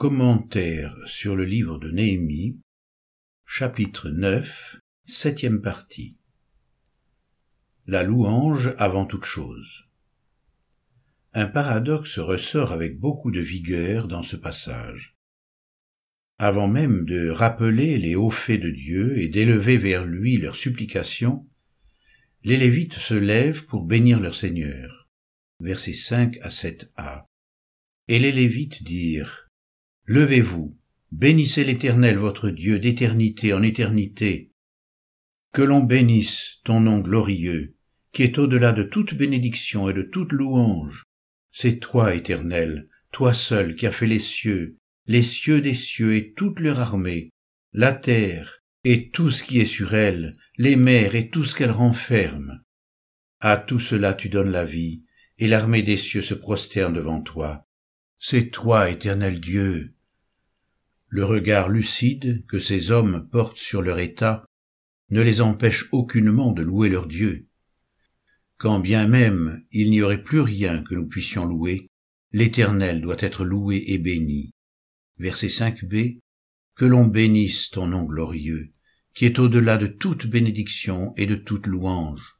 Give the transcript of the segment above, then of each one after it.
Commentaire sur le livre de Néhémie, chapitre 9, septième partie. La louange avant toute chose. Un paradoxe ressort avec beaucoup de vigueur dans ce passage. Avant même de rappeler les hauts faits de Dieu et d'élever vers lui leurs supplications, les Lévites se lèvent pour bénir leur Seigneur. Versets 5 à 7a. Et les Lévites dirent, Levez-vous, bénissez l'Éternel votre Dieu d'éternité en éternité. Que l'on bénisse ton nom glorieux, qui est au-delà de toute bénédiction et de toute louange. C'est toi, Éternel, toi seul qui as fait les cieux, les cieux des cieux et toute leur armée, la terre et tout ce qui est sur elle, les mers et tout ce qu'elle renferme. À tout cela tu donnes la vie, et l'armée des cieux se prosterne devant toi. C'est toi, éternel Dieu, le regard lucide que ces hommes portent sur leur état ne les empêche aucunement de louer leur Dieu. Quand bien même il n'y aurait plus rien que nous puissions louer, l'Éternel doit être loué et béni. Verset 5b. Que l'on bénisse ton nom glorieux, qui est au-delà de toute bénédiction et de toute louange.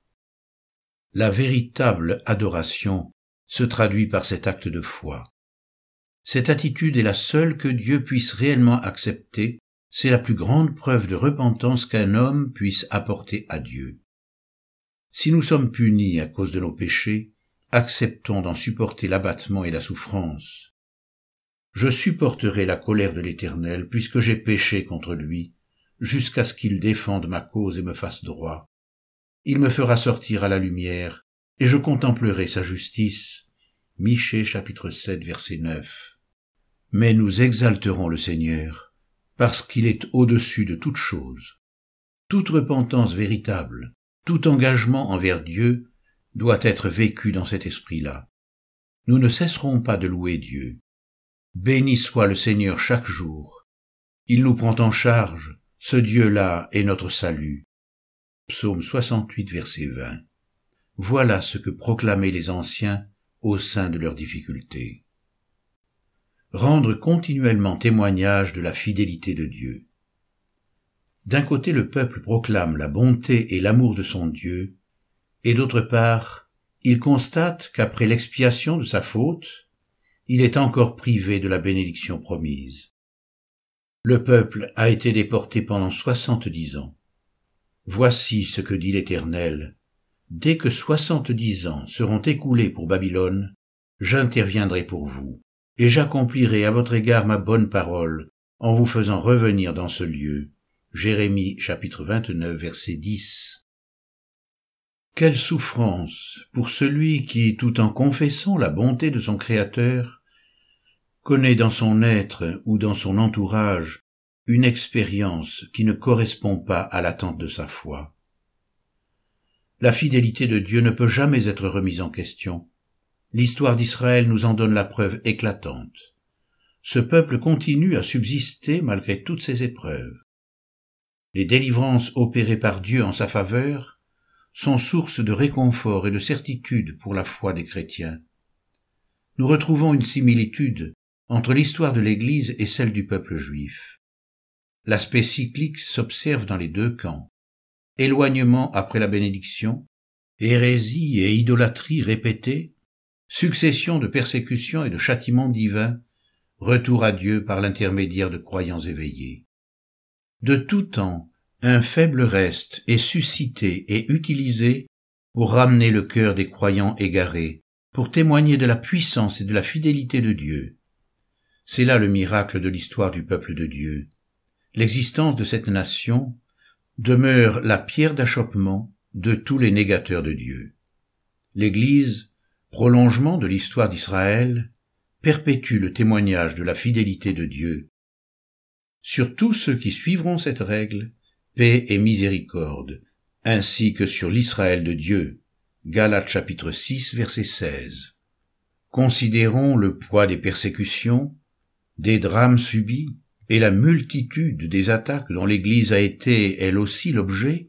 La véritable adoration se traduit par cet acte de foi. Cette attitude est la seule que Dieu puisse réellement accepter, c'est la plus grande preuve de repentance qu'un homme puisse apporter à Dieu. Si nous sommes punis à cause de nos péchés, acceptons d'en supporter l'abattement et la souffrance. Je supporterai la colère de l'Éternel puisque j'ai péché contre lui, jusqu'à ce qu'il défende ma cause et me fasse droit. Il me fera sortir à la lumière, et je contemplerai sa justice. Michée chapitre 7 verset 9 mais nous exalterons le Seigneur, parce qu'il est au-dessus de toute chose. Toute repentance véritable, tout engagement envers Dieu doit être vécu dans cet esprit-là. Nous ne cesserons pas de louer Dieu. Béni soit le Seigneur chaque jour. Il nous prend en charge, ce Dieu-là est notre salut. Psaume 68, verset 20. Voilà ce que proclamaient les anciens au sein de leurs difficultés rendre continuellement témoignage de la fidélité de Dieu. D'un côté le peuple proclame la bonté et l'amour de son Dieu, et d'autre part, il constate qu'après l'expiation de sa faute, il est encore privé de la bénédiction promise. Le peuple a été déporté pendant soixante-dix ans. Voici ce que dit l'Éternel. Dès que soixante-dix ans seront écoulés pour Babylone, j'interviendrai pour vous et j'accomplirai à votre égard ma bonne parole, en vous faisant revenir dans ce lieu. Jérémie chapitre 29 verset 10. Quelle souffrance pour celui qui, tout en confessant la bonté de son Créateur, connaît dans son être ou dans son entourage une expérience qui ne correspond pas à l'attente de sa foi. La fidélité de Dieu ne peut jamais être remise en question, L'histoire d'Israël nous en donne la preuve éclatante. Ce peuple continue à subsister malgré toutes ces épreuves. Les délivrances opérées par Dieu en sa faveur sont source de réconfort et de certitude pour la foi des chrétiens. Nous retrouvons une similitude entre l'histoire de l'Église et celle du peuple juif. L'aspect cyclique s'observe dans les deux camps. Éloignement après la bénédiction, hérésie et idolâtrie répétées, succession de persécutions et de châtiments divins, retour à Dieu par l'intermédiaire de croyants éveillés. De tout temps, un faible reste est suscité et utilisé pour ramener le cœur des croyants égarés, pour témoigner de la puissance et de la fidélité de Dieu. C'est là le miracle de l'histoire du peuple de Dieu. L'existence de cette nation demeure la pierre d'achoppement de tous les négateurs de Dieu. L'Église prolongement de l'histoire d'Israël, perpétue le témoignage de la fidélité de Dieu. Sur tous ceux qui suivront cette règle, paix et miséricorde, ainsi que sur l'Israël de Dieu. Galates chapitre 6 verset 16. Considérons le poids des persécutions, des drames subis et la multitude des attaques dont l'Église a été elle aussi l'objet,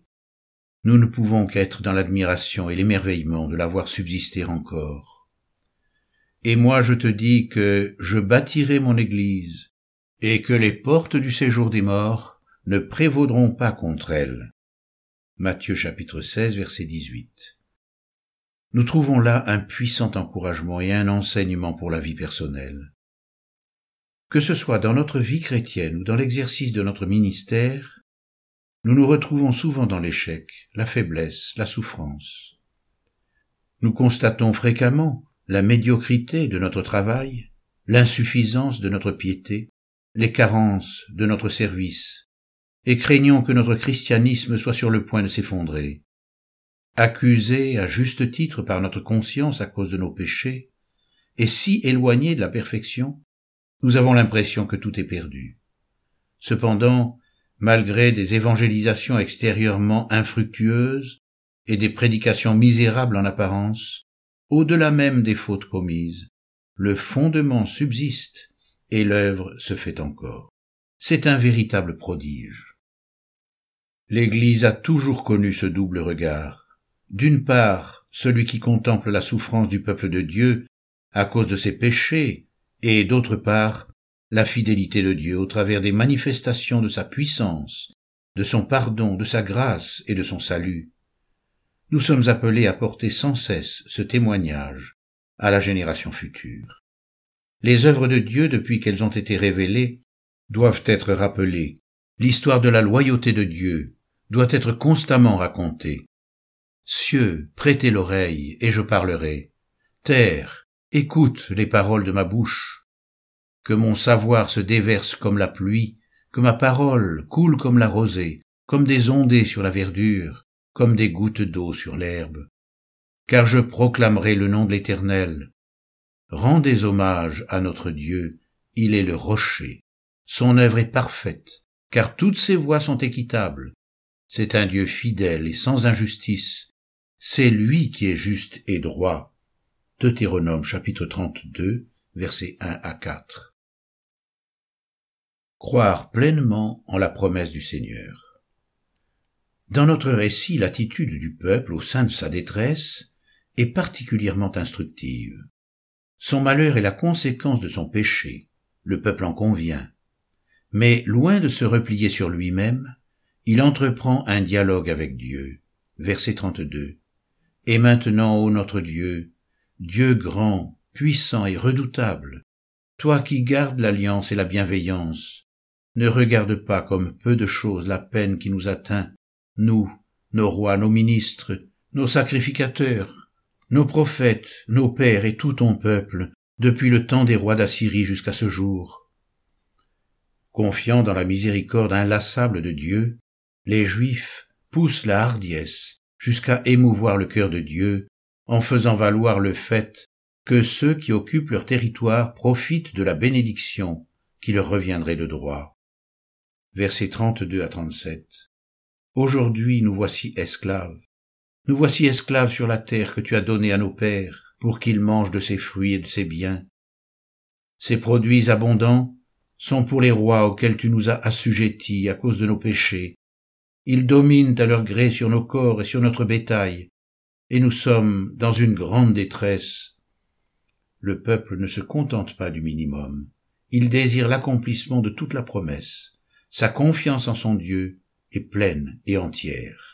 nous ne pouvons qu'être dans l'admiration et l'émerveillement de la voir subsister encore. Et moi je te dis que je bâtirai mon Église, et que les portes du séjour des morts ne prévaudront pas contre elle. Matthieu chapitre 16 verset 18. Nous trouvons là un puissant encouragement et un enseignement pour la vie personnelle. Que ce soit dans notre vie chrétienne ou dans l'exercice de notre ministère, nous nous retrouvons souvent dans l'échec, la faiblesse, la souffrance. Nous constatons fréquemment la médiocrité de notre travail, l'insuffisance de notre piété, les carences de notre service, et craignons que notre christianisme soit sur le point de s'effondrer. Accusés à juste titre par notre conscience à cause de nos péchés, et si éloignés de la perfection, nous avons l'impression que tout est perdu. Cependant, malgré des évangélisations extérieurement infructueuses et des prédications misérables en apparence, au-delà même des fautes commises, le fondement subsiste et l'œuvre se fait encore. C'est un véritable prodige. L'Église a toujours connu ce double regard. D'une part, celui qui contemple la souffrance du peuple de Dieu à cause de ses péchés et d'autre part la fidélité de Dieu au travers des manifestations de sa puissance, de son pardon, de sa grâce et de son salut. Nous sommes appelés à porter sans cesse ce témoignage à la génération future. Les œuvres de Dieu, depuis qu'elles ont été révélées, doivent être rappelées. L'histoire de la loyauté de Dieu doit être constamment racontée. Cieux, prêtez l'oreille, et je parlerai. Terre, Écoute les paroles de ma bouche. Que mon savoir se déverse comme la pluie, que ma parole coule comme la rosée, comme des ondées sur la verdure, comme des gouttes d'eau sur l'herbe. Car je proclamerai le nom de l'Éternel. Rendez hommage à notre Dieu, il est le rocher. Son œuvre est parfaite, car toutes ses voies sont équitables. C'est un Dieu fidèle et sans injustice. C'est lui qui est juste et droit. Deutéronome chapitre 32, versets 1 à 4. Croire pleinement en la promesse du Seigneur. Dans notre récit, l'attitude du peuple au sein de sa détresse est particulièrement instructive. Son malheur est la conséquence de son péché, le peuple en convient. Mais loin de se replier sur lui-même, il entreprend un dialogue avec Dieu. Verset 32. Et maintenant, ô notre Dieu, Dieu grand, puissant et redoutable, toi qui gardes l'alliance et la bienveillance, ne regarde pas comme peu de choses la peine qui nous atteint, nous, nos rois, nos ministres, nos sacrificateurs, nos prophètes, nos pères et tout ton peuple, depuis le temps des rois d'Assyrie jusqu'à ce jour. Confiant dans la miséricorde inlassable de Dieu, les Juifs poussent la hardiesse jusqu'à émouvoir le cœur de Dieu en faisant valoir le fait que ceux qui occupent leur territoire profitent de la bénédiction qui leur reviendrait de droit. Versets 32 à 37. Aujourd'hui nous voici esclaves. Nous voici esclaves sur la terre que tu as donnée à nos pères pour qu'ils mangent de ses fruits et de ses biens. Ces produits abondants sont pour les rois auxquels tu nous as assujettis à cause de nos péchés. Ils dominent à leur gré sur nos corps et sur notre bétail, et nous sommes dans une grande détresse. Le peuple ne se contente pas du minimum, il désire l'accomplissement de toute la promesse. Sa confiance en son Dieu est pleine et entière.